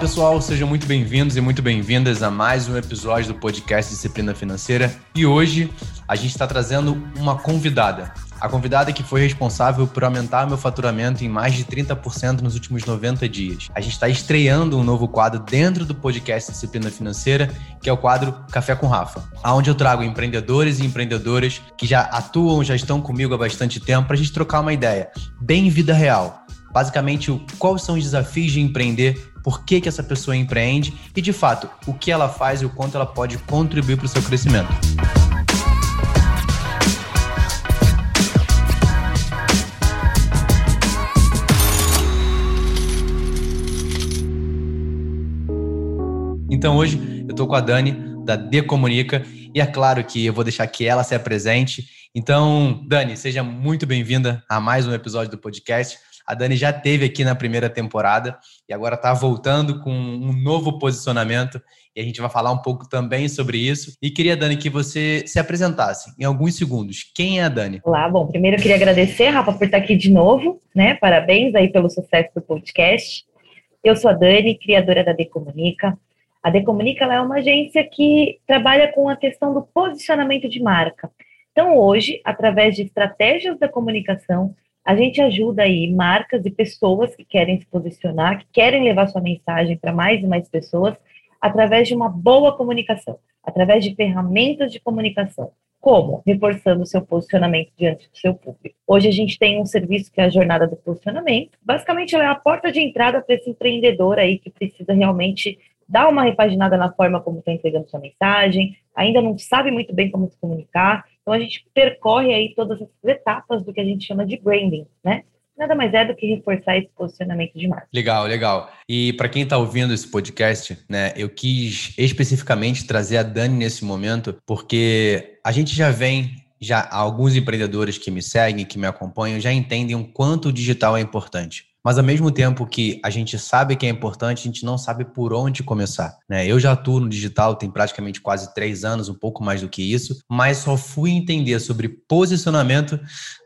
Pessoal, sejam muito bem-vindos e muito bem-vindas a mais um episódio do podcast Disciplina Financeira. E hoje a gente está trazendo uma convidada. A convidada que foi responsável por aumentar meu faturamento em mais de 30% nos últimos 90 dias. A gente está estreando um novo quadro dentro do podcast Disciplina Financeira, que é o quadro Café com Rafa, onde eu trago empreendedores e empreendedoras que já atuam, já estão comigo há bastante tempo, para a gente trocar uma ideia, bem vida real. Basicamente, quais são os desafios de empreender por que, que essa pessoa empreende e, de fato, o que ela faz e o quanto ela pode contribuir para o seu crescimento. Então hoje eu estou com a Dani da Decomunica e é claro que eu vou deixar que ela se apresente. Então, Dani, seja muito bem-vinda a mais um episódio do podcast. A Dani já teve aqui na primeira temporada e agora está voltando com um novo posicionamento e a gente vai falar um pouco também sobre isso. E queria, Dani, que você se apresentasse em alguns segundos. Quem é a Dani? Olá, bom, primeiro eu queria agradecer, Rafa, por estar aqui de novo, né? Parabéns aí pelo sucesso do podcast. Eu sou a Dani, criadora da Decomunica. A Decomunica é uma agência que trabalha com a questão do posicionamento de marca. Então, hoje, através de estratégias da comunicação, a gente ajuda aí marcas e pessoas que querem se posicionar, que querem levar sua mensagem para mais e mais pessoas, através de uma boa comunicação, através de ferramentas de comunicação. Como? Reforçando o seu posicionamento diante do seu público. Hoje a gente tem um serviço que é a jornada do posicionamento. Basicamente, ela é a porta de entrada para esse empreendedor aí que precisa realmente dar uma repaginada na forma como está entregando sua mensagem, ainda não sabe muito bem como se comunicar. Então a gente percorre aí todas as etapas do que a gente chama de branding, né? Nada mais é do que reforçar esse posicionamento de marca. Legal, legal. E para quem está ouvindo esse podcast, né, eu quis especificamente trazer a Dani nesse momento, porque a gente já vem já alguns empreendedores que me seguem, que me acompanham, já entendem o quanto o digital é importante mas ao mesmo tempo que a gente sabe que é importante, a gente não sabe por onde começar. Né? Eu já atuo no digital tem praticamente quase três anos, um pouco mais do que isso, mas só fui entender sobre posicionamento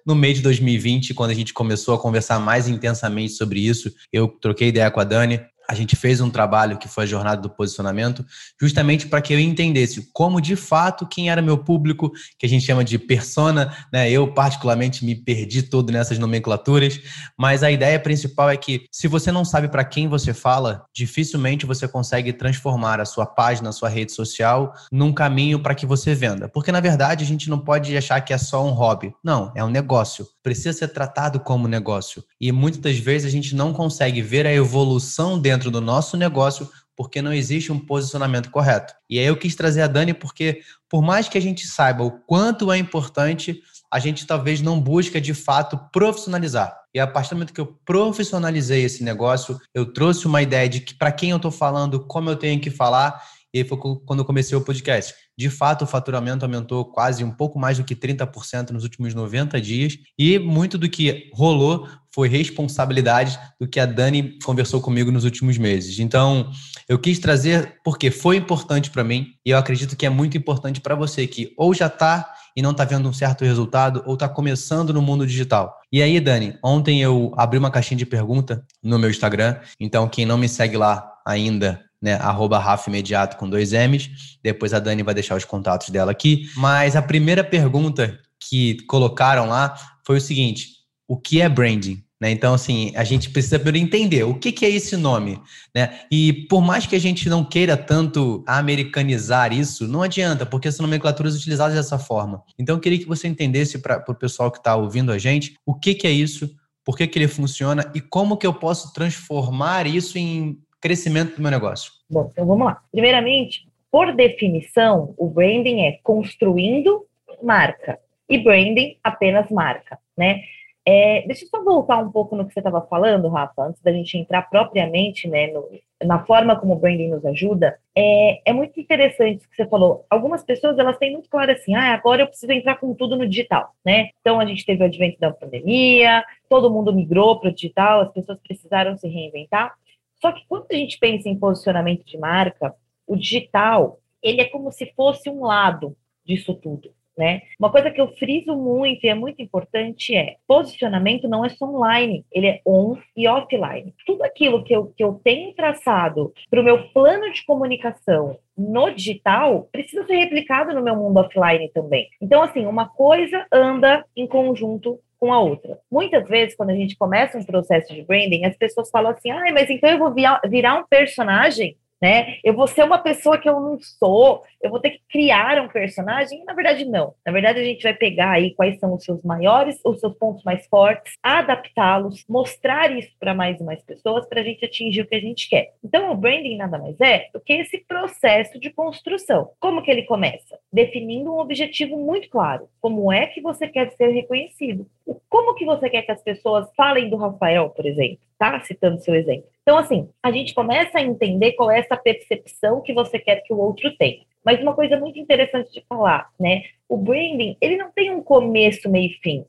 no mês de 2020, quando a gente começou a conversar mais intensamente sobre isso. Eu troquei ideia com a Dani, a gente fez um trabalho que foi a jornada do posicionamento, justamente para que eu entendesse como de fato quem era meu público, que a gente chama de persona, né? Eu particularmente me perdi todo nessas nomenclaturas, mas a ideia principal é que se você não sabe para quem você fala, dificilmente você consegue transformar a sua página, a sua rede social num caminho para que você venda. Porque na verdade a gente não pode achar que é só um hobby. Não, é um negócio. Precisa ser tratado como negócio. E muitas das vezes a gente não consegue ver a evolução dentro dentro do nosso negócio porque não existe um posicionamento correto. E aí eu quis trazer a Dani porque, por mais que a gente saiba o quanto é importante, a gente talvez não busca de fato profissionalizar. E a partir do momento que eu profissionalizei esse negócio, eu trouxe uma ideia de que para quem eu estou falando, como eu tenho que falar, e foi quando eu comecei o podcast. De fato, o faturamento aumentou quase um pouco mais do que 30% nos últimos 90 dias. E muito do que rolou foi responsabilidade do que a Dani conversou comigo nos últimos meses. Então, eu quis trazer porque foi importante para mim e eu acredito que é muito importante para você que ou já está e não está vendo um certo resultado ou está começando no mundo digital. E aí, Dani, ontem eu abri uma caixinha de pergunta no meu Instagram. Então, quem não me segue lá ainda, né? Arroba Rafa Imediato com dois M's. Depois a Dani vai deixar os contatos dela aqui. Mas a primeira pergunta que colocaram lá foi o seguinte: o que é branding? Né? Então, assim, a gente precisa primeiro entender o que, que, é esse nome. Né? E por mais que a gente não queira tanto americanizar isso, não adianta, porque são nomenclaturas utilizadas dessa forma. Então, eu queria que você entendesse para o pessoal que está ouvindo a gente o que, que é isso, por que, que ele funciona e como que eu posso transformar isso em crescimento do meu negócio? Bom, então vamos lá. Primeiramente, por definição, o branding é construindo marca e branding apenas marca, né? É, deixa eu só voltar um pouco no que você estava falando, Rafa, antes da gente entrar propriamente né, no, na forma como o branding nos ajuda. É, é muito interessante o que você falou. Algumas pessoas elas têm muito claro assim, ah, agora eu preciso entrar com tudo no digital, né? Então a gente teve o advento da pandemia, todo mundo migrou para o digital, as pessoas precisaram se reinventar. Só que quando a gente pensa em posicionamento de marca, o digital, ele é como se fosse um lado disso tudo, né? Uma coisa que eu friso muito e é muito importante é posicionamento não é só online, ele é on e offline. Tudo aquilo que eu, que eu tenho traçado para o meu plano de comunicação no digital precisa ser replicado no meu mundo offline também. Então, assim, uma coisa anda em conjunto com a outra. Muitas vezes, quando a gente começa um processo de branding, as pessoas falam assim: ah, mas então eu vou virar um personagem né? Eu vou ser uma pessoa que eu não sou, eu vou ter que criar um personagem. Na verdade, não. Na verdade, a gente vai pegar aí quais são os seus maiores, os seus pontos mais fortes, adaptá-los, mostrar isso para mais e mais pessoas para a gente atingir o que a gente quer. Então, o branding nada mais é do que esse processo de construção. Como que ele começa? Definindo um objetivo muito claro. Como é que você quer ser reconhecido? Como que você quer que as pessoas falem do Rafael, por exemplo? Tá citando seu exemplo. Então, assim, a gente começa a entender qual é essa percepção que você quer que o outro tenha. Mas uma coisa muito interessante de falar, né? O branding, ele não tem um começo, meio e fim.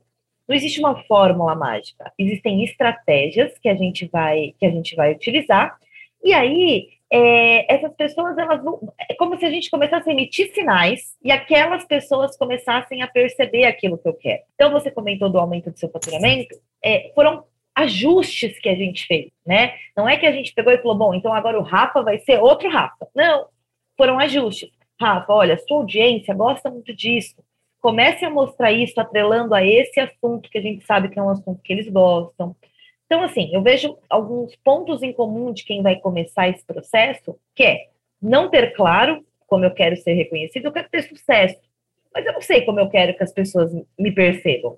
Não existe uma fórmula mágica. Existem estratégias que a gente vai, que a gente vai utilizar. E aí, é, essas pessoas, elas vão, é como se a gente começasse a emitir sinais e aquelas pessoas começassem a perceber aquilo que eu quero. Então, você comentou do aumento do seu faturamento, é, foram ajustes que a gente fez, né? Não é que a gente pegou e falou, bom, então agora o Rafa vai ser outro Rafa. Não, foram ajustes. Rafa, olha, sua audiência gosta muito disso. Comece a mostrar isso atrelando a esse assunto que a gente sabe que é um assunto que eles gostam. Então, assim, eu vejo alguns pontos em comum de quem vai começar esse processo, que é não ter claro como eu quero ser reconhecido, eu quero ter sucesso, mas eu não sei como eu quero que as pessoas me percebam.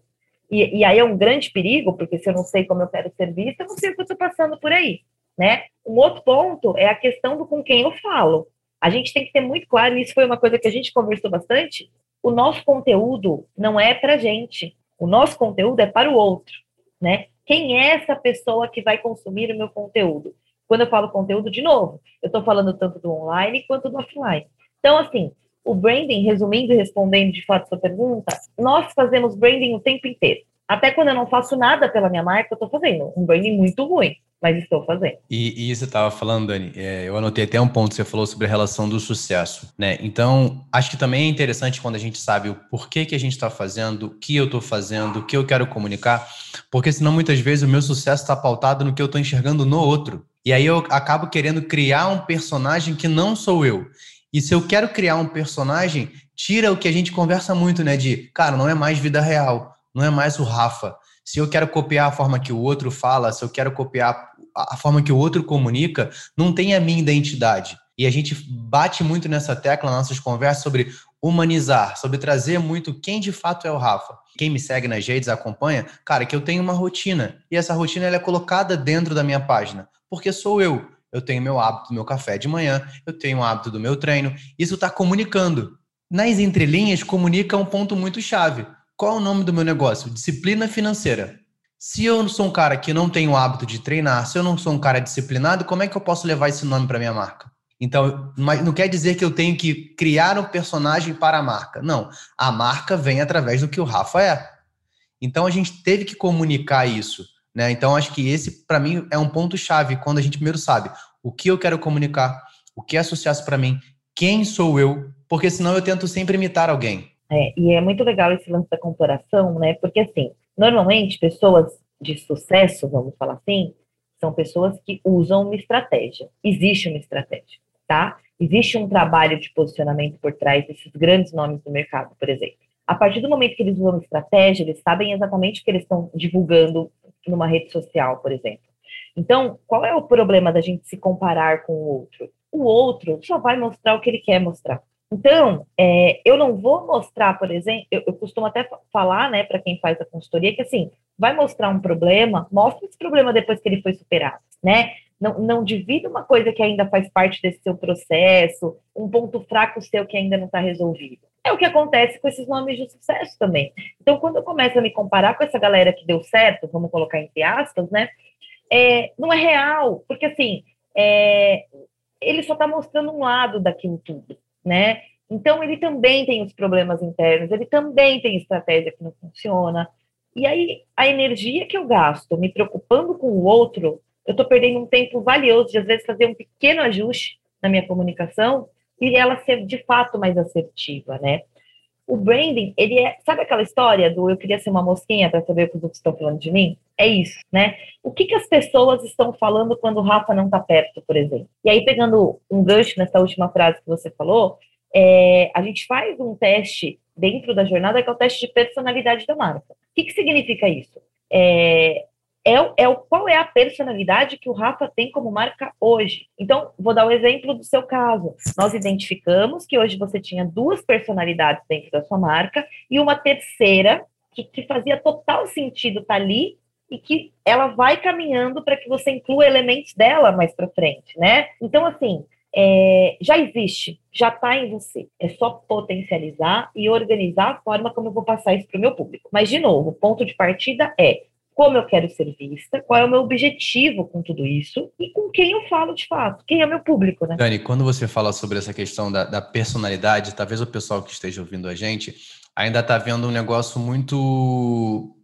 E, e aí é um grande perigo, porque se eu não sei como eu quero ser vista, eu não sei o que eu estou passando por aí, né? Um outro ponto é a questão do com quem eu falo. A gente tem que ter muito claro, e isso foi uma coisa que a gente conversou bastante, o nosso conteúdo não é para gente, o nosso conteúdo é para o outro, né? Quem é essa pessoa que vai consumir o meu conteúdo? Quando eu falo conteúdo, de novo, eu estou falando tanto do online quanto do offline. Então, assim, o branding, resumindo e respondendo de fato sua pergunta, nós fazemos branding o tempo inteiro. Até quando eu não faço nada pela minha marca, eu estou fazendo um branding muito ruim, mas estou fazendo. E, e você estava falando, Dani, é, eu anotei até um ponto que você falou sobre a relação do sucesso, né? Então, acho que também é interessante quando a gente sabe o porquê que a gente está fazendo, o que eu estou fazendo, o que eu quero comunicar, porque senão muitas vezes o meu sucesso está pautado no que eu estou enxergando no outro. E aí eu acabo querendo criar um personagem que não sou eu. E se eu quero criar um personagem, tira o que a gente conversa muito, né? De, cara, não é mais vida real, não é mais o Rafa. Se eu quero copiar a forma que o outro fala, se eu quero copiar a forma que o outro comunica, não tem a minha identidade. E a gente bate muito nessa tecla nas nossas conversas sobre humanizar, sobre trazer muito quem de fato é o Rafa. Quem me segue nas redes, acompanha, cara, que eu tenho uma rotina. E essa rotina ela é colocada dentro da minha página, porque sou eu eu tenho meu hábito do meu café de manhã, eu tenho o hábito do meu treino. Isso está comunicando. Nas entrelinhas, comunica um ponto muito chave. Qual é o nome do meu negócio? Disciplina financeira. Se eu sou um cara que não tem o hábito de treinar, se eu não sou um cara disciplinado, como é que eu posso levar esse nome para minha marca? Então, não quer dizer que eu tenho que criar um personagem para a marca. Não, a marca vem através do que o Rafa é. Então, a gente teve que comunicar isso. Né? Então, acho que esse, para mim, é um ponto-chave quando a gente primeiro sabe o que eu quero comunicar, o que é sucesso para mim, quem sou eu, porque senão eu tento sempre imitar alguém. É, e é muito legal esse lance da comparação, né? Porque, assim, normalmente, pessoas de sucesso, vamos falar assim, são pessoas que usam uma estratégia. Existe uma estratégia, tá? Existe um trabalho de posicionamento por trás desses grandes nomes do mercado, por exemplo. A partir do momento que eles usam estratégia, eles sabem exatamente o que eles estão divulgando numa rede social, por exemplo. Então, qual é o problema da gente se comparar com o outro? O outro só vai mostrar o que ele quer mostrar. Então, é, eu não vou mostrar, por exemplo, eu, eu costumo até falar, né, para quem faz a consultoria, que assim, vai mostrar um problema, mostra esse problema depois que ele foi superado, né? Não, não divida uma coisa que ainda faz parte desse seu processo, um ponto fraco seu que ainda não está resolvido. É o que acontece com esses nomes de sucesso também. Então, quando eu começo a me comparar com essa galera que deu certo, vamos colocar entre aspas, né? É, não é real, porque assim, é, ele só está mostrando um lado daquilo tudo, né? Então, ele também tem os problemas internos, ele também tem estratégia que não funciona. E aí, a energia que eu gasto me preocupando com o outro, eu estou perdendo um tempo valioso de, às vezes, fazer um pequeno ajuste na minha comunicação e ela ser de fato mais assertiva, né? o branding, ele é, sabe aquela história do eu queria ser uma mosquinha para saber o que os outros estão falando de mim? É isso, né? O que, que as pessoas estão falando quando o Rafa não está perto, por exemplo? E aí, pegando um gancho nessa última frase que você falou, é, a gente faz um teste dentro da jornada que é o teste de personalidade da marca. O que, que significa isso? É, é, é o, qual é a personalidade que o Rafa tem como marca hoje. Então, vou dar o um exemplo do seu caso. Nós identificamos que hoje você tinha duas personalidades dentro da sua marca e uma terceira que, que fazia total sentido estar tá ali e que ela vai caminhando para que você inclua elementos dela mais para frente, né? Então, assim, é, já existe, já está em você. É só potencializar e organizar a forma como eu vou passar isso para o meu público. Mas, de novo, o ponto de partida é como eu quero ser vista, qual é o meu objetivo com tudo isso e com quem eu falo de fato, quem é meu público, né? Dani, quando você fala sobre essa questão da, da personalidade, talvez o pessoal que esteja ouvindo a gente ainda está vendo um negócio muito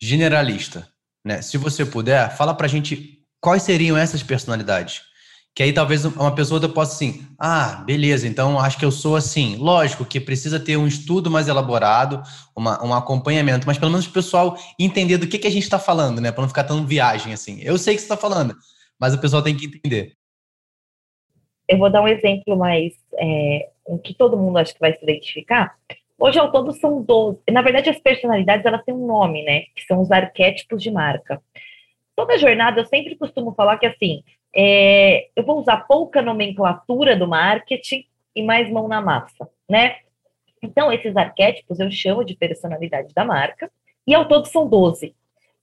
generalista, né? Se você puder, fala para a gente quais seriam essas personalidades. Que aí talvez uma pessoa possa assim, ah, beleza, então acho que eu sou assim. Lógico que precisa ter um estudo mais elaborado, uma, um acompanhamento, mas pelo menos o pessoal entender do que, que a gente está falando, né? Para não ficar tão viagem assim. Eu sei que você está falando, mas o pessoal tem que entender. Eu vou dar um exemplo mais é, que todo mundo acho que vai se identificar. Hoje ao todo são 12. Na verdade, as personalidades elas têm um nome, né? Que são os arquétipos de marca. Toda jornada eu sempre costumo falar que assim, é, eu vou usar pouca nomenclatura do marketing e mais mão na massa, né? Então, esses arquétipos eu chamo de personalidade da marca, e ao todo são 12.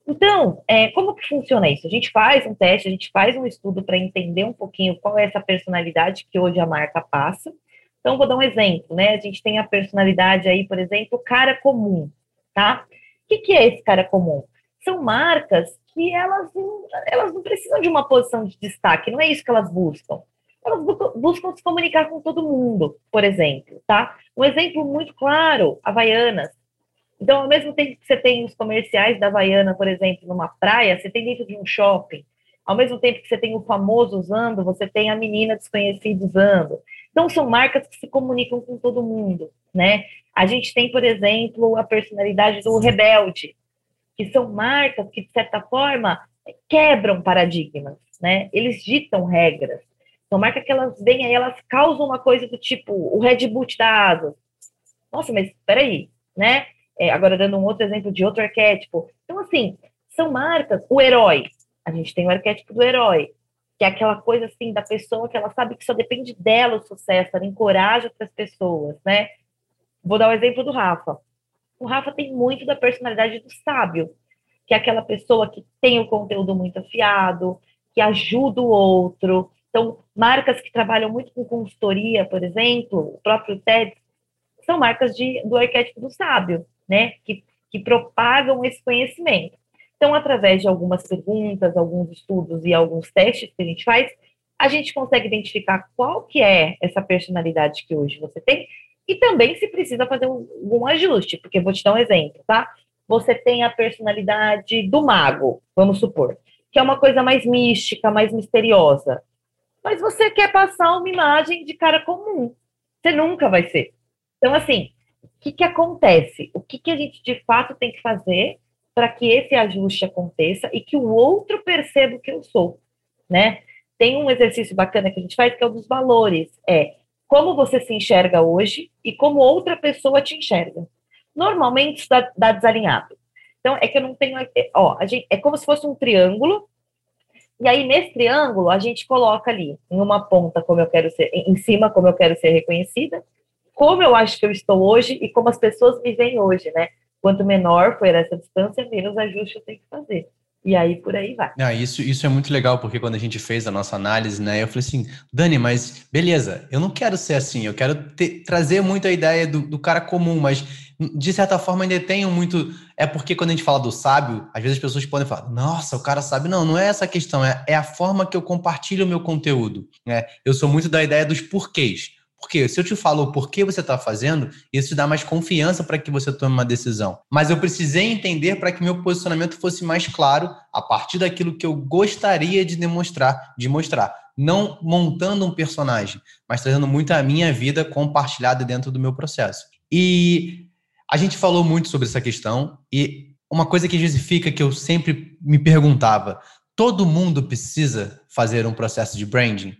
Então, é, como que funciona isso? A gente faz um teste, a gente faz um estudo para entender um pouquinho qual é essa personalidade que hoje a marca passa. Então, vou dar um exemplo, né? A gente tem a personalidade aí, por exemplo, cara comum, tá? O que, que é esse cara comum? São marcas que elas não, elas não precisam de uma posição de destaque, não é isso que elas buscam. Elas buscam se comunicar com todo mundo, por exemplo, tá? Um exemplo muito claro, Havaianas. Então, ao mesmo tempo que você tem os comerciais da Havaiana, por exemplo, numa praia, você tem dentro de um shopping. Ao mesmo tempo que você tem o famoso usando, você tem a menina desconhecida usando. Então, são marcas que se comunicam com todo mundo, né? A gente tem, por exemplo, a personalidade do rebelde, que são marcas que, de certa forma, quebram paradigmas, né? Eles ditam regras. São marcas que elas vêm aí, elas causam uma coisa do tipo o Red Bull da Asas. Nossa, mas espera aí, né? É, agora dando um outro exemplo de outro arquétipo. Então, assim, são marcas. O herói. A gente tem o arquétipo do herói, que é aquela coisa assim da pessoa que ela sabe que só depende dela o sucesso, ela encoraja outras pessoas, né? Vou dar o exemplo do Rafa o Rafa tem muito da personalidade do sábio, que é aquela pessoa que tem o conteúdo muito afiado, que ajuda o outro. Então, marcas que trabalham muito com consultoria, por exemplo, o próprio TED, são marcas de, do arquétipo do sábio, né? Que, que propagam esse conhecimento. Então, através de algumas perguntas, alguns estudos e alguns testes que a gente faz, a gente consegue identificar qual que é essa personalidade que hoje você tem e também se precisa fazer um, um ajuste, porque vou te dar um exemplo, tá? Você tem a personalidade do mago, vamos supor, que é uma coisa mais mística, mais misteriosa. Mas você quer passar uma imagem de cara comum. Você nunca vai ser. Então, assim, o que, que acontece? O que, que a gente de fato tem que fazer para que esse ajuste aconteça e que o outro perceba o que eu sou, né? Tem um exercício bacana que a gente faz que é o dos valores. É como você se enxerga hoje e como outra pessoa te enxerga. Normalmente isso dá, dá desalinhado. Então, é que eu não tenho. É, ó, a gente, é como se fosse um triângulo, e aí nesse triângulo a gente coloca ali, em uma ponta, como eu quero ser, em cima, como eu quero ser reconhecida, como eu acho que eu estou hoje e como as pessoas me veem hoje, né? Quanto menor for essa distância, menos ajuste eu tenho que fazer. E aí por aí vai. Ah, isso, isso é muito legal, porque quando a gente fez a nossa análise, né, eu falei assim, Dani, mas beleza, eu não quero ser assim, eu quero ter, trazer muito a ideia do, do cara comum, mas de certa forma ainda tenho muito. É porque quando a gente fala do sábio, às vezes as pessoas podem falar, nossa, o cara sabe. Não, não é essa a questão, é, é a forma que eu compartilho o meu conteúdo. Né? Eu sou muito da ideia dos porquês. Porque se eu te falo o porquê você está fazendo, isso te dá mais confiança para que você tome uma decisão. Mas eu precisei entender para que meu posicionamento fosse mais claro a partir daquilo que eu gostaria de demonstrar, de mostrar. Não montando um personagem, mas trazendo muito a minha vida compartilhada dentro do meu processo. E a gente falou muito sobre essa questão e uma coisa que justifica que eu sempre me perguntava: todo mundo precisa fazer um processo de branding?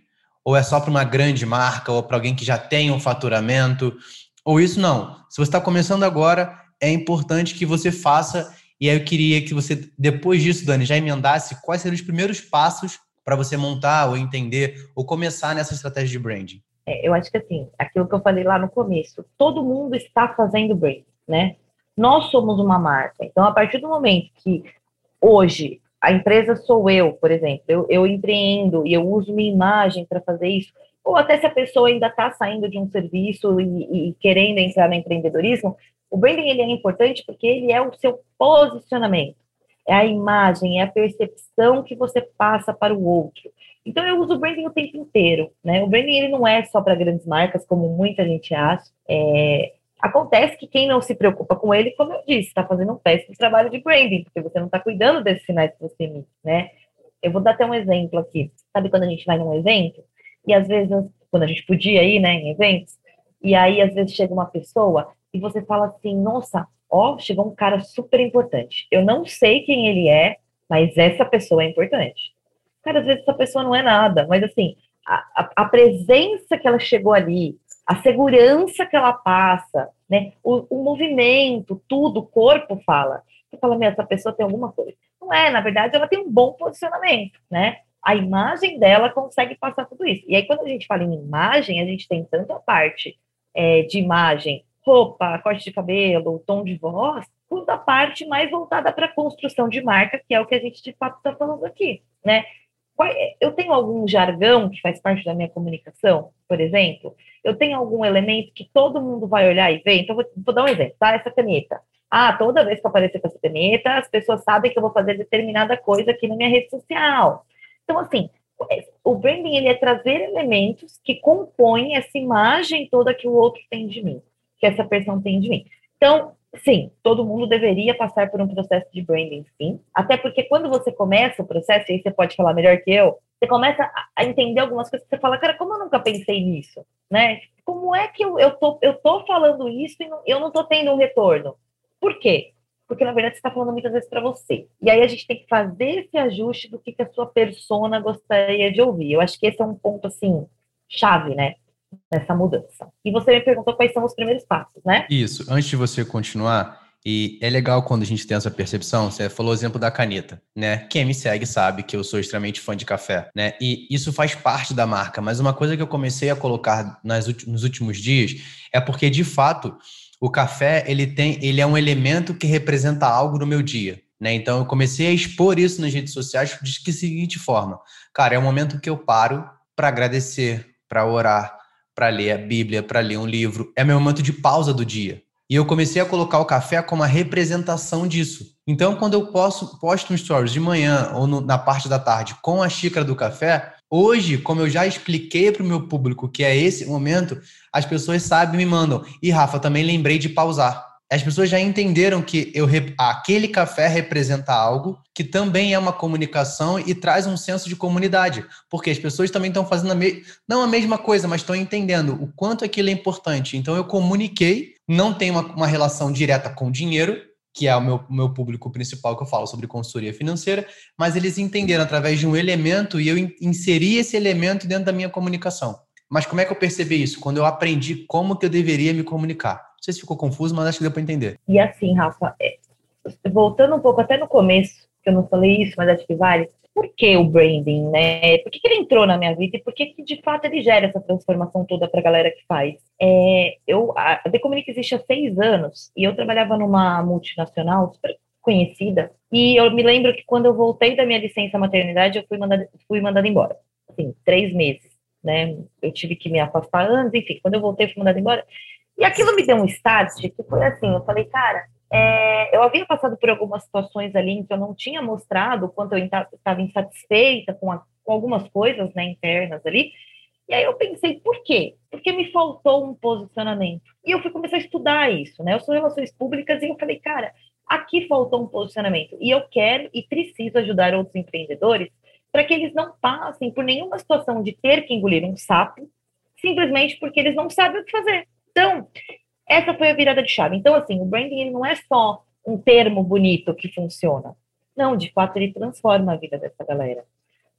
Ou é só para uma grande marca ou para alguém que já tem um faturamento? Ou isso não. Se você está começando agora, é importante que você faça. E aí eu queria que você, depois disso, Dani, já emendasse quais seriam os primeiros passos para você montar ou entender ou começar nessa estratégia de branding. É, eu acho que assim, aquilo que eu falei lá no começo, todo mundo está fazendo branding, né? Nós somos uma marca. Então, a partir do momento que hoje a empresa sou eu, por exemplo, eu, eu empreendo e eu uso minha imagem para fazer isso, ou até se a pessoa ainda está saindo de um serviço e, e, querendo entrar no empreendedorismo, o branding ele é importante porque ele é o seu posicionamento, é a imagem, é a percepção que você passa para o outro. Então eu uso o branding o tempo inteiro, né? O branding ele não é só para grandes marcas, como muita gente acha. É, Acontece que quem não se preocupa com ele, como eu disse, está fazendo um péssimo trabalho de branding, porque você não está cuidando desses sinais que você emite, né? Eu vou dar até um exemplo aqui. Sabe quando a gente vai num evento, e às vezes, quando a gente podia ir, né, em eventos, e aí às vezes chega uma pessoa e você fala assim, nossa, ó, chegou um cara super importante. Eu não sei quem ele é, mas essa pessoa é importante. Cara, às vezes essa pessoa não é nada, mas assim, a, a, a presença que ela chegou ali, a segurança que ela passa, né? O, o movimento, tudo, o corpo fala. Você fala, meu, essa pessoa tem alguma coisa. Não é, na verdade, ela tem um bom posicionamento, né? A imagem dela consegue passar tudo isso. E aí, quando a gente fala em imagem, a gente tem tanto a parte é, de imagem, roupa, corte de cabelo, tom de voz, quanto a parte mais voltada para a construção de marca, que é o que a gente de fato está falando aqui, né? Eu tenho algum jargão que faz parte da minha comunicação, por exemplo? Eu tenho algum elemento que todo mundo vai olhar e ver? Então, vou, vou dar um exemplo, tá? Essa caneta. Ah, toda vez que eu aparecer com essa caneta, as pessoas sabem que eu vou fazer determinada coisa aqui na minha rede social. Então, assim, o branding ele é trazer elementos que compõem essa imagem toda que o outro tem de mim, que essa pessoa tem de mim. Então, sim, todo mundo deveria passar por um processo de branding, sim. Até porque quando você começa o processo, e aí você pode falar melhor que eu, você começa a entender algumas coisas que você fala, cara, como eu nunca pensei nisso, né? Como é que eu, eu, tô, eu tô falando isso e não, eu não tô tendo um retorno? Por quê? Porque, na verdade, você está falando muitas vezes para você. E aí a gente tem que fazer esse ajuste do que, que a sua persona gostaria de ouvir. Eu acho que esse é um ponto, assim, chave, né? Nessa mudança. E você me perguntou quais são os primeiros passos, né? Isso. Antes de você continuar, e é legal quando a gente tem essa percepção, você falou o exemplo da caneta, né? Quem me segue sabe que eu sou extremamente fã de café, né? E isso faz parte da marca, mas uma coisa que eu comecei a colocar nas, nos últimos dias é porque, de fato, o café, ele tem, ele é um elemento que representa algo no meu dia, né? Então, eu comecei a expor isso nas redes sociais de que seguinte forma, cara, é o momento que eu paro para agradecer, para orar, para ler a Bíblia, para ler um livro. É meu momento de pausa do dia. E eu comecei a colocar o café como a representação disso. Então, quando eu posto, um stories de manhã ou no, na parte da tarde com a xícara do café, hoje, como eu já expliquei para o meu público que é esse momento, as pessoas sabem me mandam. E Rafa, também lembrei de pausar as pessoas já entenderam que eu, aquele café representa algo que também é uma comunicação e traz um senso de comunidade, porque as pessoas também estão fazendo a me, não a mesma coisa, mas estão entendendo o quanto aquilo é importante. Então eu comuniquei, não tem uma, uma relação direta com dinheiro, que é o meu, meu público principal que eu falo sobre consultoria financeira, mas eles entenderam através de um elemento e eu inseri esse elemento dentro da minha comunicação. Mas como é que eu percebi isso? Quando eu aprendi como que eu deveria me comunicar. Não sei se ficou confuso, mas acho que deu para entender. E assim, Rafa, é, voltando um pouco até no começo, que eu não falei isso, mas acho que vale. Por que o branding, né? Por que, que ele entrou na minha vida e por que, que de fato ele gera essa transformação toda para a galera que faz? É, eu, a Decomunique existe há seis anos e eu trabalhava numa multinacional super conhecida e eu me lembro que quando eu voltei da minha licença maternidade eu fui mandada, fui mandada embora. Assim, três meses, né? Eu tive que me afastar antes, enfim, quando eu voltei fui mandada embora. E aquilo me deu um start que foi assim, eu falei, cara, é, eu havia passado por algumas situações ali em que eu não tinha mostrado o quanto eu estava insatisfeita com, a, com, algumas coisas né, internas ali, E aí eu pensei, por quê? Porque me faltou um posicionamento. E eu fui começar a estudar isso, né? Eu sou relações públicas e eu falei, cara, aqui faltou um posicionamento. E eu quero e preciso ajudar outros empreendedores para que eles não passem por nenhuma situação de ter que engolir um sapo, simplesmente porque eles não sabem o que fazer. Então, essa foi a virada de chave. Então, assim, o branding não é só um termo bonito que funciona. Não, de fato, ele transforma a vida dessa galera.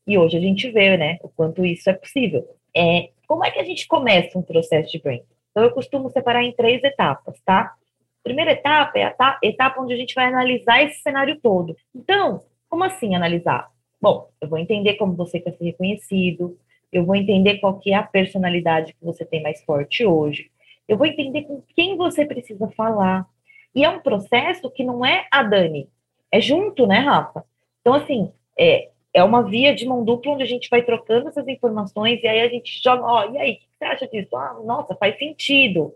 E hoje a gente vê, né, o quanto isso é possível. É, como é que a gente começa um processo de branding? Então, eu costumo separar em três etapas, tá? Primeira etapa é a etapa onde a gente vai analisar esse cenário todo. Então, como assim analisar? Bom, eu vou entender como você quer ser reconhecido, eu vou entender qual que é a personalidade que você tem mais forte hoje, eu vou entender com quem você precisa falar. E é um processo que não é a Dani, é junto, né, Rafa? Então, assim, é, é uma via de mão dupla onde a gente vai trocando essas informações e aí a gente joga, ó, e aí, o que você acha disso? Ah, nossa, faz sentido.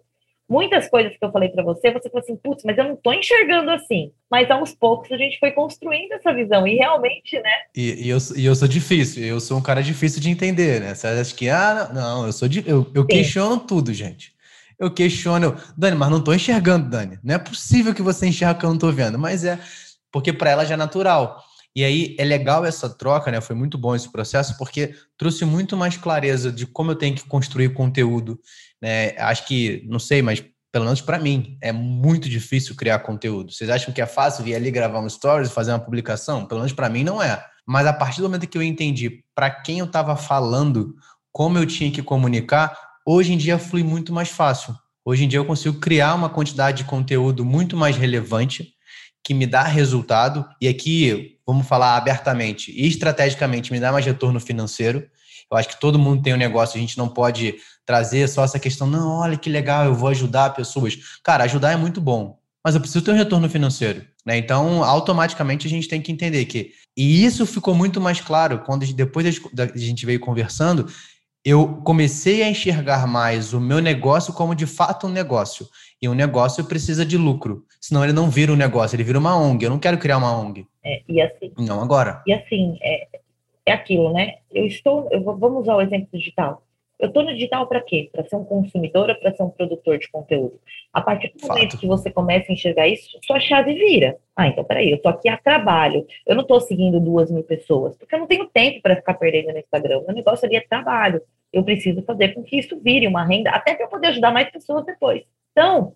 Muitas coisas que eu falei para você, você falou assim, putz, mas eu não estou enxergando assim. Mas aos poucos a gente foi construindo essa visão e realmente, né? E, e, eu, e eu sou difícil, eu sou um cara difícil de entender, né? Você acha que, ah, não, eu sou de, eu, eu questiono tudo, gente. Eu questiono, Dani, mas não estou enxergando, Dani. Não é possível que você enxerga que eu não estou vendo, mas é porque para ela já é natural. E aí é legal essa troca, né? Foi muito bom esse processo, porque trouxe muito mais clareza de como eu tenho que construir conteúdo. Né? Acho que, não sei, mas pelo menos para mim, é muito difícil criar conteúdo. Vocês acham que é fácil vir ali gravar um stories, fazer uma publicação? Pelo menos para mim não é. Mas a partir do momento que eu entendi para quem eu estava falando, como eu tinha que comunicar, hoje em dia flui muito mais fácil. Hoje em dia eu consigo criar uma quantidade de conteúdo muito mais relevante que me dá resultado, e aqui vamos falar abertamente, e estrategicamente me dá mais retorno financeiro. Eu acho que todo mundo tem um negócio, a gente não pode trazer só essa questão, não, olha que legal, eu vou ajudar pessoas. Cara, ajudar é muito bom, mas eu preciso ter um retorno financeiro. Né? Então, automaticamente a gente tem que entender que. E isso ficou muito mais claro quando depois a gente veio conversando, eu comecei a enxergar mais o meu negócio como de fato um negócio. E um negócio precisa de lucro. Senão ele não vira um negócio, ele vira uma ONG. Eu não quero criar uma ONG. É, e assim. Não agora. E assim, é, é aquilo, né? Eu estou. Eu vou, vamos usar o exemplo digital. Eu estou no digital para quê? Para ser um consumidor ou para ser um produtor de conteúdo? A partir do momento Fato. que você começa a enxergar isso, sua chave vira. Ah, então peraí, eu estou aqui a trabalho. Eu não estou seguindo duas mil pessoas, porque eu não tenho tempo para ficar perdendo no Instagram. O meu negócio ali é trabalho. Eu preciso fazer com que isso vire uma renda, até para eu poder ajudar mais pessoas depois. Então,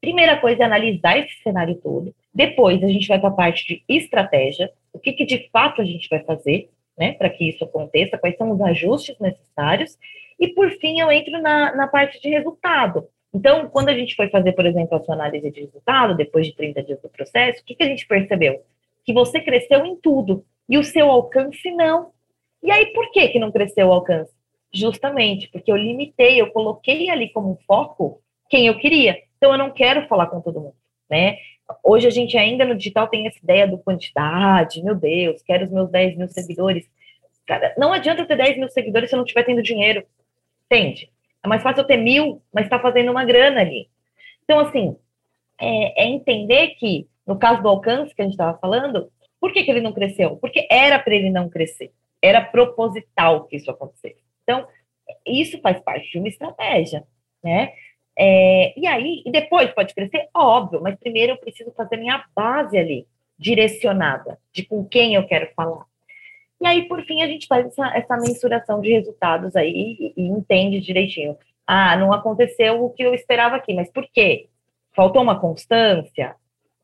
primeira coisa é analisar esse cenário todo. Depois a gente vai para a parte de estratégia, o que, que de fato a gente vai fazer, né, para que isso aconteça, quais são os ajustes necessários. E por fim eu entro na, na parte de resultado. Então, quando a gente foi fazer, por exemplo, a sua análise de resultado, depois de 30 dias do processo, o que, que a gente percebeu? Que você cresceu em tudo e o seu alcance não. E aí, por que, que não cresceu o alcance? Justamente porque eu limitei, eu coloquei ali como foco quem eu queria. Então, eu não quero falar com todo mundo, né? Hoje a gente ainda no digital tem essa ideia do quantidade, meu Deus, quero os meus 10 mil seguidores. Cara, não adianta ter 10 mil seguidores se eu não estiver tendo dinheiro, entende? É mais fácil eu ter mil, mas está fazendo uma grana ali. Então, assim, é, é, entender que, no caso do alcance que a gente estava falando, por que, que ele não cresceu? Porque era para ele não crescer. Era proposital que isso acontecesse. Então, isso faz parte de uma estratégia, né? É, e aí, e depois pode crescer? Óbvio, mas primeiro eu preciso fazer minha base ali, direcionada, de com quem eu quero falar. E aí, por fim, a gente faz essa, essa mensuração de resultados aí e, e entende direitinho. Ah, não aconteceu o que eu esperava aqui, mas por quê? Faltou uma constância?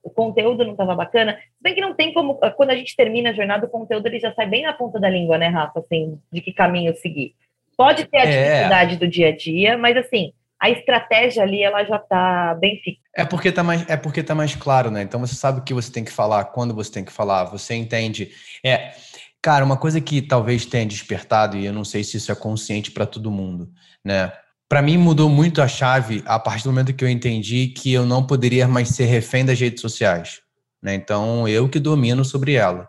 O conteúdo não estava bacana? Se bem que não tem como, quando a gente termina a jornada, o conteúdo ele já sai bem na ponta da língua, né, Rafa? Assim, de que caminho seguir. Pode ter a é. dificuldade do dia a dia, mas assim, a estratégia ali ela já está bem fixa. É porque está mais, é porque tá mais claro, né? Então você sabe o que você tem que falar, quando você tem que falar, você entende. É, cara, uma coisa que talvez tenha despertado e eu não sei se isso é consciente para todo mundo, né? Para mim mudou muito a chave a partir do momento que eu entendi que eu não poderia mais ser refém das redes sociais, né? Então eu que domino sobre ela.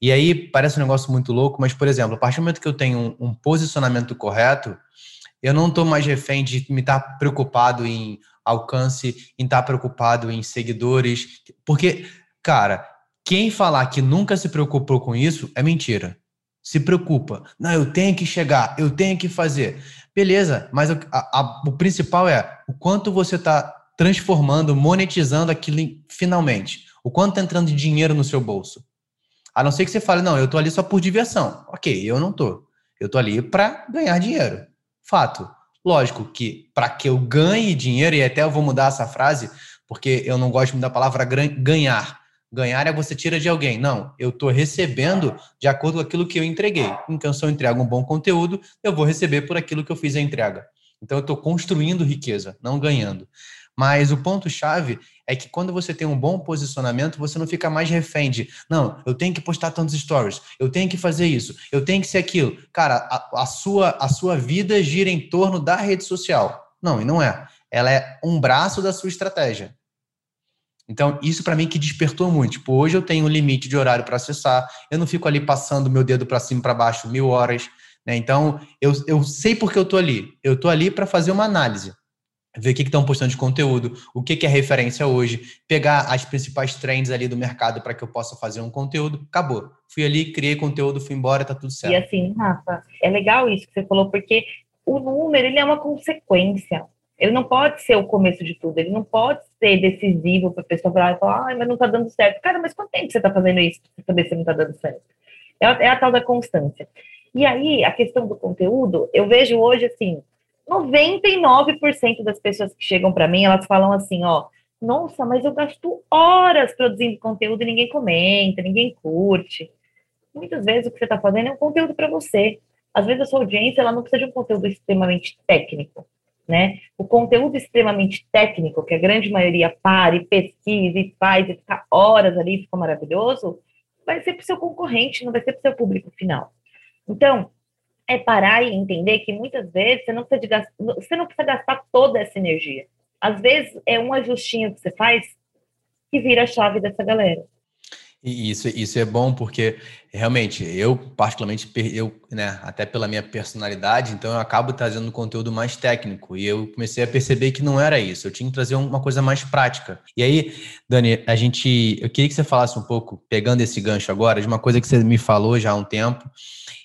E aí parece um negócio muito louco, mas por exemplo, a partir do momento que eu tenho um, um posicionamento correto, eu não estou mais refém de me estar tá preocupado em alcance, em estar tá preocupado em seguidores, porque, cara, quem falar que nunca se preocupou com isso é mentira. Se preocupa. Não, eu tenho que chegar, eu tenho que fazer. Beleza, mas o, a, a, o principal é o quanto você está transformando, monetizando aquilo finalmente. O quanto está entrando de dinheiro no seu bolso. A não ser que você fale, não, eu estou ali só por diversão. Ok, eu não estou. Eu estou ali para ganhar dinheiro. Fato. Lógico que para que eu ganhe dinheiro, e até eu vou mudar essa frase, porque eu não gosto muito da palavra ganhar. Ganhar é você tira de alguém. Não, eu estou recebendo de acordo com aquilo que eu entreguei. Então, se eu entrego um bom conteúdo, eu vou receber por aquilo que eu fiz a entrega. Então, eu estou construindo riqueza, não ganhando. Mas o ponto-chave é que quando você tem um bom posicionamento, você não fica mais refém de, não, eu tenho que postar tantos stories, eu tenho que fazer isso, eu tenho que ser aquilo. Cara, a, a sua, a sua vida gira em torno da rede social. Não, e não é. Ela é um braço da sua estratégia. Então, isso para mim que despertou muito. Tipo, hoje eu tenho um limite de horário para acessar, eu não fico ali passando meu dedo para cima e para baixo mil horas. Né? Então, eu, eu sei porque eu tô ali. Eu tô ali para fazer uma análise. Ver o que estão postando de conteúdo, o que, que é referência hoje, pegar as principais trends ali do mercado para que eu possa fazer um conteúdo. Acabou. Fui ali, criei conteúdo, fui embora, tá tudo certo. E assim, Rafa, é legal isso que você falou, porque o número ele é uma consequência. Ele não pode ser o começo de tudo, ele não pode ser decisivo para a pessoa falar, ah, mas não está dando certo. Cara, mas quanto tempo você está fazendo isso para saber se não está dando certo? É a, é a tal da constância. E aí, a questão do conteúdo, eu vejo hoje assim, 99% das pessoas que chegam para mim, elas falam assim, ó, nossa, mas eu gasto horas produzindo conteúdo e ninguém comenta, ninguém curte. Muitas vezes o que você está fazendo é um conteúdo para você. Às vezes a sua audiência ela não precisa de um conteúdo extremamente técnico né? O conteúdo extremamente técnico, que a grande maioria para e pesquisa e faz e fica horas ali, fica maravilhoso, vai ser para o seu concorrente, não vai ser para o seu público final. Então, é parar e entender que muitas vezes você não precisa, gastar, você não precisa gastar toda essa energia. Às vezes é um ajustinho que você faz que vira a chave dessa galera. E isso, isso é bom porque realmente eu particularmente eu, né, até pela minha personalidade, então eu acabo trazendo conteúdo mais técnico e eu comecei a perceber que não era isso. Eu tinha que trazer uma coisa mais prática. E aí, Dani, a gente, eu queria que você falasse um pouco, pegando esse gancho agora, de uma coisa que você me falou já há um tempo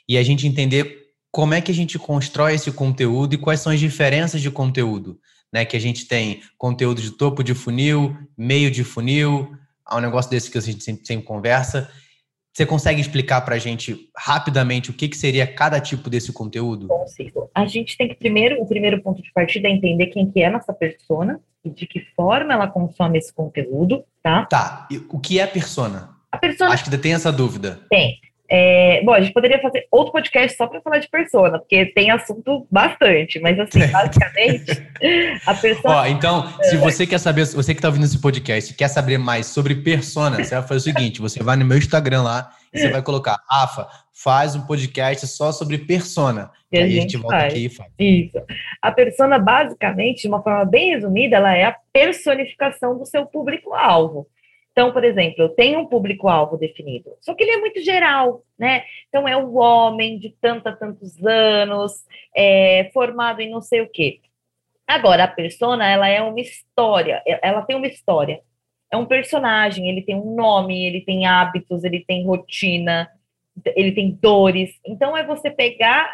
e a gente entender como é que a gente constrói esse conteúdo e quais são as diferenças de conteúdo, né? Que a gente tem conteúdo de topo de funil, meio de funil a um negócio desse que a gente sempre, sempre conversa. Você consegue explicar para a gente rapidamente o que, que seria cada tipo desse conteúdo? Consigo. A gente tem que primeiro, o primeiro ponto de partida é entender quem que é nossa persona e de que forma ela consome esse conteúdo, tá? Tá. E o que é persona? A persona. Acho que tem essa dúvida. Tem. É, bom, a gente poderia fazer outro podcast só para falar de persona, porque tem assunto bastante, mas assim, basicamente, a persona. Ó, então, se você quer saber, você que está ouvindo esse podcast, quer saber mais sobre persona, você vai fazer o seguinte: você vai no meu Instagram lá e você vai colocar, Rafa, faz um podcast só sobre persona. E, e aí a gente volta faz. aqui e faz. Isso. A persona, basicamente, de uma forma bem resumida, ela é a personificação do seu público-alvo. Então, por exemplo, eu tenho um público-alvo definido, só que ele é muito geral, né? Então, é o homem de tantos a tantos anos, é, formado em não sei o quê. Agora, a persona, ela é uma história, ela tem uma história. É um personagem, ele tem um nome, ele tem hábitos, ele tem rotina, ele tem dores. Então, é você pegar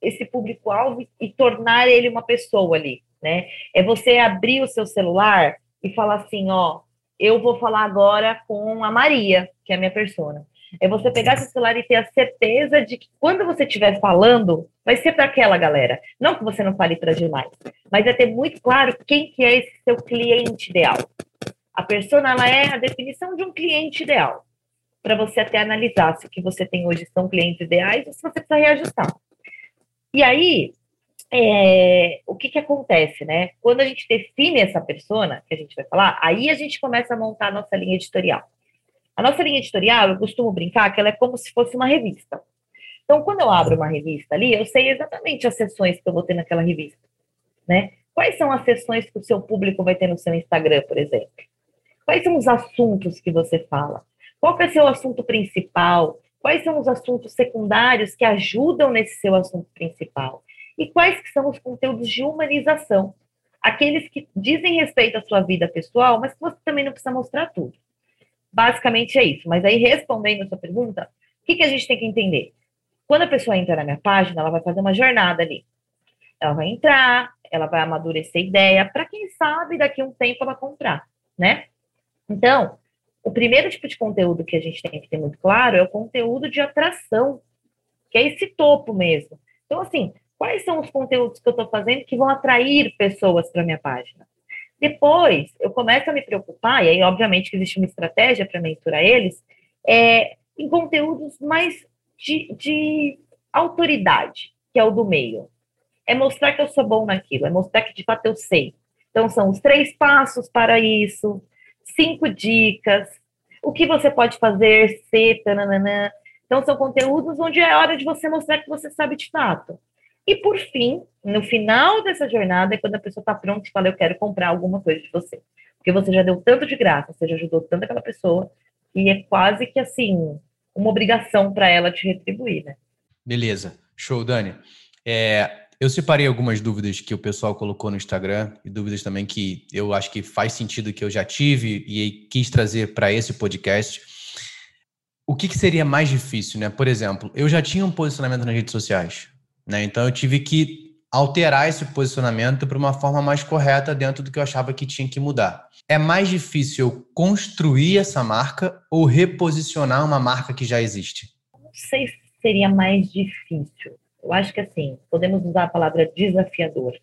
esse público-alvo e tornar ele uma pessoa ali, né? É você abrir o seu celular e falar assim, ó, eu vou falar agora com a Maria, que é a minha persona. É você pegar esse celular e ter a certeza de que quando você estiver falando, vai ser para aquela galera. Não que você não fale para demais, mas é ter muito claro quem que é esse seu cliente ideal. A persona ela é a definição de um cliente ideal. Para você até analisar se o que você tem hoje são clientes ideais ou se você precisa reajustar. E aí, é, o que, que acontece, né? Quando a gente define essa persona, que a gente vai falar, aí a gente começa a montar a nossa linha editorial. A nossa linha editorial, eu costumo brincar que ela é como se fosse uma revista. Então, quando eu abro uma revista ali, eu sei exatamente as sessões que eu vou ter naquela revista, né? Quais são as sessões que o seu público vai ter no seu Instagram, por exemplo? Quais são os assuntos que você fala? Qual é o seu assunto principal? Quais são os assuntos secundários que ajudam nesse seu assunto principal? E quais são os conteúdos de humanização, aqueles que dizem respeito à sua vida pessoal, mas que você também não precisa mostrar tudo. Basicamente é isso. Mas aí, respondendo a sua pergunta, o que, que a gente tem que entender? Quando a pessoa entra na minha página, ela vai fazer uma jornada ali. ela vai entrar, ela vai amadurecer ideia, para quem sabe daqui a um tempo ela comprar, né? Então, o primeiro tipo de conteúdo que a gente tem que ter muito claro é o conteúdo de atração, que é esse topo mesmo. Então, assim, quais são os conteúdos que eu estou fazendo que vão atrair pessoas para minha página? Depois, eu começo a me preocupar, e aí, obviamente, que existe uma estratégia para mentorar eles, é, em conteúdos mais de, de autoridade, que é o do meio. É mostrar que eu sou bom naquilo, é mostrar que de fato eu sei. Então, são os três passos para isso, cinco dicas, o que você pode fazer, se. Então, são conteúdos onde é hora de você mostrar que você sabe de fato. E, por fim, no final dessa jornada, é quando a pessoa está pronta e fala, eu quero comprar alguma coisa de você. Porque você já deu tanto de graça, você já ajudou tanto aquela pessoa, e é quase que, assim, uma obrigação para ela te retribuir, né? Beleza. Show, Dani. É, eu separei algumas dúvidas que o pessoal colocou no Instagram e dúvidas também que eu acho que faz sentido que eu já tive e quis trazer para esse podcast. O que, que, seria mais difícil, né? Por exemplo, eu já tinha um posicionamento nas redes sociais, né? Então eu tive que alterar esse posicionamento para uma forma mais correta dentro do que eu achava que tinha que mudar. É mais difícil eu construir essa marca ou reposicionar uma marca que já existe? Não sei se seria mais difícil eu acho que assim, podemos usar a palavra desafiador.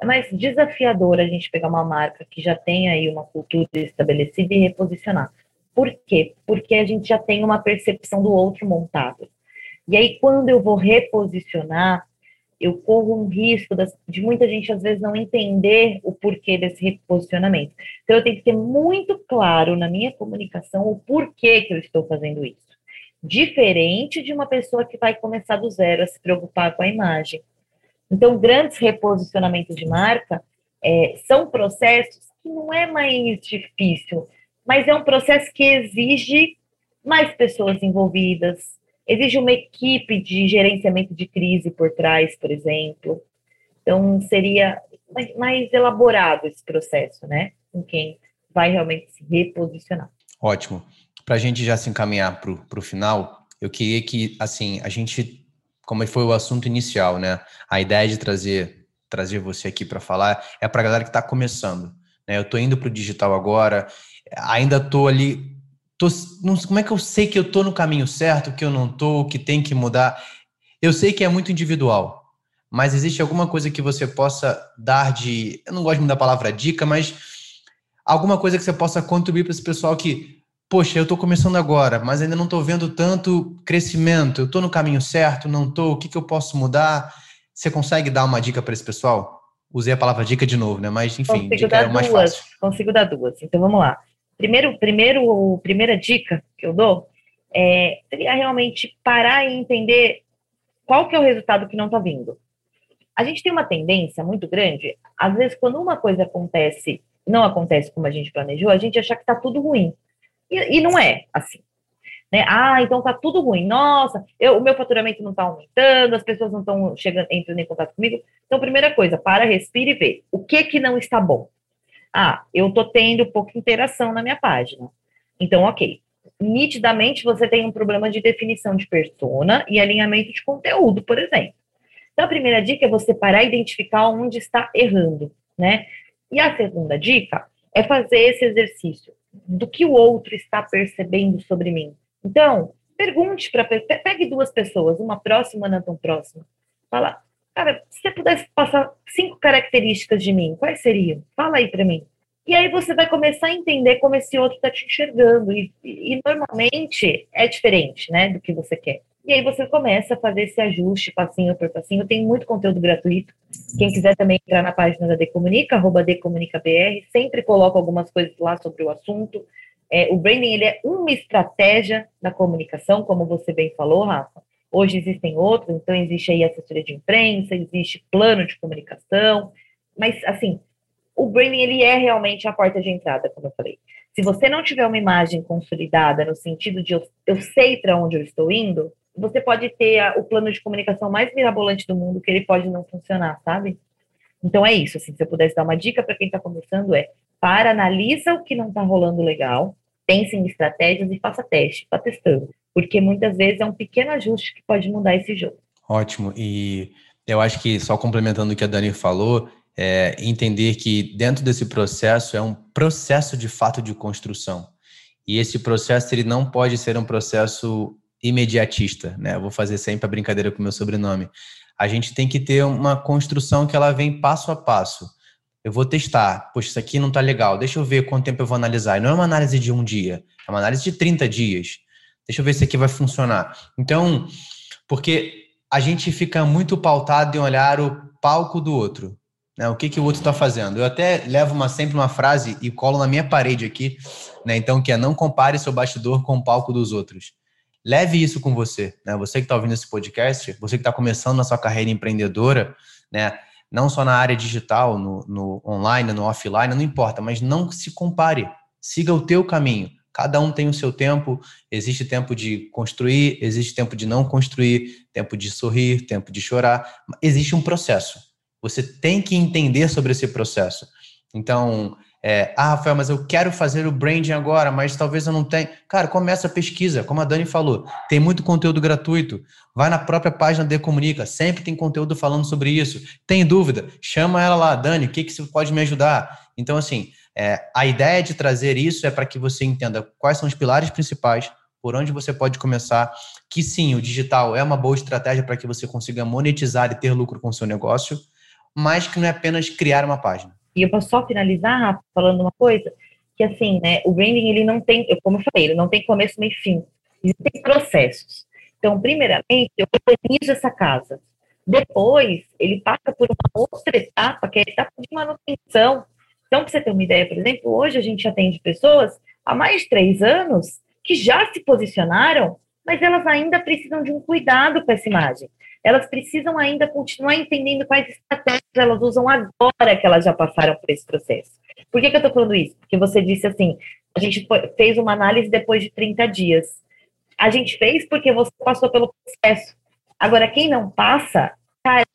É mais desafiador a gente pegar uma marca que já tem aí uma cultura estabelecida e reposicionar. Por quê? Porque a gente já tem uma percepção do outro montado. E aí, quando eu vou reposicionar, eu corro um risco de muita gente, às vezes, não entender o porquê desse reposicionamento. Então, eu tenho que ter muito claro na minha comunicação o porquê que eu estou fazendo isso diferente de uma pessoa que vai começar do zero a se preocupar com a imagem. Então, grandes reposicionamentos de marca é, são processos que não é mais difícil, mas é um processo que exige mais pessoas envolvidas, exige uma equipe de gerenciamento de crise por trás, por exemplo. Então, seria mais, mais elaborado esse processo, né? Com quem vai realmente se reposicionar. Ótimo para a gente já se encaminhar para o final, eu queria que, assim, a gente, como foi o assunto inicial, né? A ideia de trazer, trazer você aqui para falar é para a galera que está começando. Né? Eu estou indo para o digital agora, ainda estou ali. Tô, não, como é que eu sei que eu estou no caminho certo, que eu não estou, que tem que mudar? Eu sei que é muito individual, mas existe alguma coisa que você possa dar de. Eu não gosto muito da palavra dica, mas alguma coisa que você possa contribuir para esse pessoal que poxa, eu estou começando agora, mas ainda não estou vendo tanto crescimento. Eu estou no caminho certo? Não estou? O que, que eu posso mudar? Você consegue dar uma dica para esse pessoal? Usei a palavra dica de novo, né? Mas, enfim, consigo dica dar é mais duas, fácil. Consigo dar duas. Então, vamos lá. Primeiro, primeiro, primeira dica que eu dou é, seria realmente parar e entender qual que é o resultado que não está vindo. A gente tem uma tendência muito grande, às vezes, quando uma coisa acontece, não acontece como a gente planejou, a gente achar que está tudo ruim. E, e não é assim. Né? Ah, então tá tudo ruim. Nossa, eu, o meu faturamento não está aumentando, as pessoas não estão chegando, entrando em contato comigo. Então, primeira coisa, para, respira e vê. O que que não está bom? Ah, eu tô tendo pouca interação na minha página. Então, ok. Nitidamente, você tem um problema de definição de persona e alinhamento de conteúdo, por exemplo. Então, a primeira dica é você parar e identificar onde está errando, né? E a segunda dica é fazer esse exercício do que o outro está percebendo sobre mim. Então, pergunte para pegue duas pessoas, uma próxima, não tão próxima. Fala, cara, se você pudesse passar cinco características de mim, quais seriam? Fala aí para mim. E aí você vai começar a entender como esse outro está te enxergando. E, e, normalmente é diferente, né, do que você quer. E aí você começa a fazer esse ajuste passinho por passinho. Tem muito conteúdo gratuito. Quem quiser também entrar na página da Decomunica, arroba DecomunicaBR, sempre coloco algumas coisas lá sobre o assunto. É, o branding ele é uma estratégia da comunicação, como você bem falou, Rafa. Hoje existem outros, então existe aí assessoria de imprensa, existe plano de comunicação, mas assim, o branding ele é realmente a porta de entrada, como eu falei. Se você não tiver uma imagem consolidada no sentido de eu, eu sei para onde eu estou indo, você pode ter a, o plano de comunicação mais mirabolante do mundo, que ele pode não funcionar, sabe? Então é isso, assim, se eu pudesse dar uma dica para quem está começando é, para, analisa o que não está rolando legal, pense em estratégias e faça teste, está testando, porque muitas vezes é um pequeno ajuste que pode mudar esse jogo. Ótimo, e Eu acho que, só complementando o que a Dani falou, é entender que dentro desse processo é um processo de fato de construção. E esse processo ele não pode ser um processo imediatista, né? Eu vou fazer sempre a brincadeira com o meu sobrenome. A gente tem que ter uma construção que ela vem passo a passo. Eu vou testar, poxa, isso aqui não está legal, deixa eu ver quanto tempo eu vou analisar. E não é uma análise de um dia, é uma análise de 30 dias. Deixa eu ver se aqui vai funcionar. Então, porque a gente fica muito pautado em olhar o palco do outro. Né? O que, que o outro está fazendo? Eu até levo uma, sempre uma frase e colo na minha parede aqui, né? Então, que é não compare seu bastidor com o palco dos outros. Leve isso com você, né? Você que está ouvindo esse podcast, você que está começando na sua carreira empreendedora, né? Não só na área digital, no, no online, no offline, não importa, mas não se compare. Siga o teu caminho. Cada um tem o seu tempo. Existe tempo de construir, existe tempo de não construir, tempo de sorrir, tempo de chorar. Existe um processo. Você tem que entender sobre esse processo. Então, é, ah, Rafael, mas eu quero fazer o branding agora, mas talvez eu não tenha. Cara, começa a pesquisa, como a Dani falou, tem muito conteúdo gratuito. Vai na própria página de Comunica, sempre tem conteúdo falando sobre isso. Tem dúvida? Chama ela lá, Dani, o que, que você pode me ajudar? Então, assim, é, a ideia de trazer isso é para que você entenda quais são os pilares principais, por onde você pode começar, que sim, o digital é uma boa estratégia para que você consiga monetizar e ter lucro com o seu negócio, mas que não é apenas criar uma página. E eu posso só finalizar falando uma coisa, que assim, né, o branding ele não tem, como eu falei, ele não tem começo nem fim. Existem processos. Então, primeiramente, eu organizo essa casa. Depois, ele passa por uma outra etapa, que é a etapa de manutenção. Então, para você ter uma ideia, por exemplo, hoje a gente atende pessoas há mais de três anos que já se posicionaram, mas elas ainda precisam de um cuidado com essa imagem elas precisam ainda continuar entendendo quais estratégias elas usam agora que elas já passaram por esse processo. Por que, que eu estou falando isso? Porque você disse assim, a gente fez uma análise depois de 30 dias. A gente fez porque você passou pelo processo. Agora, quem não passa, cara,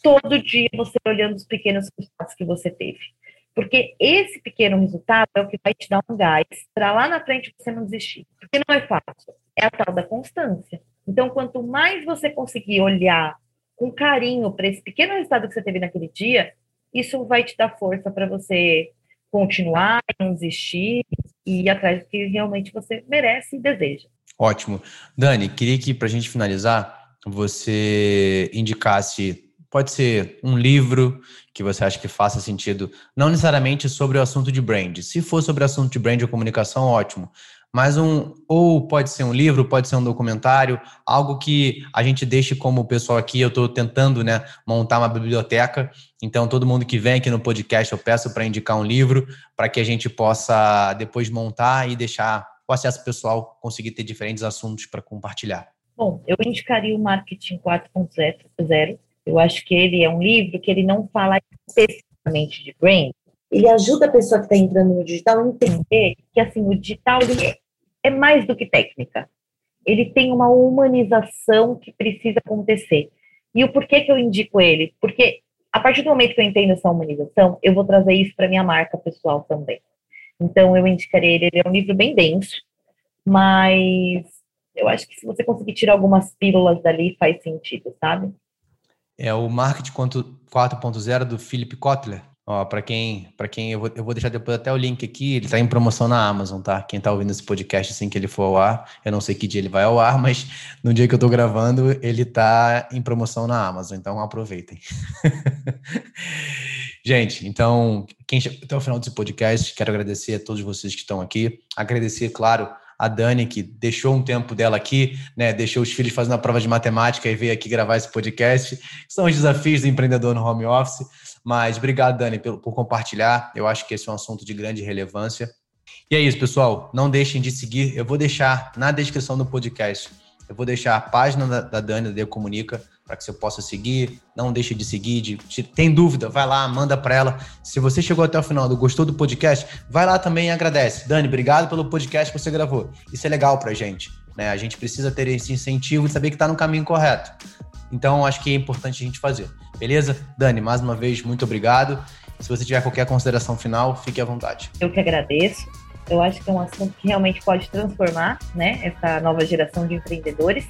todo dia você olhando os pequenos resultados que você teve. Porque esse pequeno resultado é o que vai te dar um gás para lá na frente você não desistir. Porque não é fácil. É a tal da constância. Então, quanto mais você conseguir olhar com carinho para esse pequeno resultado que você teve naquele dia, isso vai te dar força para você continuar, não desistir e ir atrás do que realmente você merece e deseja. Ótimo. Dani, queria que, para a gente finalizar, você indicasse, pode ser um livro que você acha que faça sentido, não necessariamente sobre o assunto de brand. Se for sobre o assunto de brand ou comunicação, ótimo mas um ou pode ser um livro, pode ser um documentário, algo que a gente deixe como o pessoal aqui, eu estou tentando, né, montar uma biblioteca. Então todo mundo que vem aqui no podcast eu peço para indicar um livro para que a gente possa depois montar e deixar o acesso pessoal conseguir ter diferentes assuntos para compartilhar. Bom, eu indicaria o Marketing 4.0. Eu acho que ele é um livro que ele não fala especificamente de brand, ele ajuda a pessoa que está entrando no digital a entender que assim o digital é mais do que técnica. Ele tem uma humanização que precisa acontecer. E o porquê que eu indico ele? Porque a partir do momento que eu entendo essa humanização, eu vou trazer isso para minha marca pessoal também. Então eu indicaria ele, ele é um livro bem denso, mas eu acho que se você conseguir tirar algumas pílulas dali, faz sentido, sabe? É o Marketing 4.0 do Philip Kotler? Ó, para quem, para quem eu vou, eu vou deixar depois até o link aqui, ele está em promoção na Amazon, tá? Quem está ouvindo esse podcast assim que ele for ao ar, eu não sei que dia ele vai ao ar, mas no dia que eu estou gravando, ele está em promoção na Amazon, então aproveitem. Gente, então, quem chegou até o final desse podcast, quero agradecer a todos vocês que estão aqui, agradecer, claro, a Dani, que deixou um tempo dela aqui, né? Deixou os filhos fazendo a prova de matemática e veio aqui gravar esse podcast. São os desafios do empreendedor no home office. Mas obrigado, Dani, por, por compartilhar. Eu acho que esse é um assunto de grande relevância. E é isso, pessoal. Não deixem de seguir. Eu vou deixar na descrição do podcast. Eu vou deixar a página da, da Dani, da Comunica, para que você possa seguir. Não deixe de seguir. De, de, tem dúvida, vai lá, manda para ela. Se você chegou até o final, gostou do podcast, vai lá também e agradece. Dani, obrigado pelo podcast que você gravou. Isso é legal para gente. Né? A gente precisa ter esse incentivo de saber que está no caminho correto. Então, acho que é importante a gente fazer. Beleza? Dani, mais uma vez, muito obrigado. Se você tiver qualquer consideração final, fique à vontade. Eu que agradeço. Eu acho que é um assunto que realmente pode transformar né, essa nova geração de empreendedores.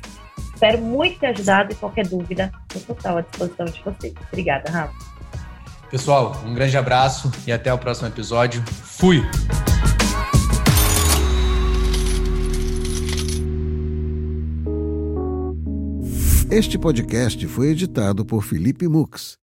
Espero muito ter ajudado e qualquer dúvida, estou total à disposição de vocês. Obrigada, Rafa. Pessoal, um grande abraço e até o próximo episódio. Fui! Este podcast foi editado por Felipe Mux.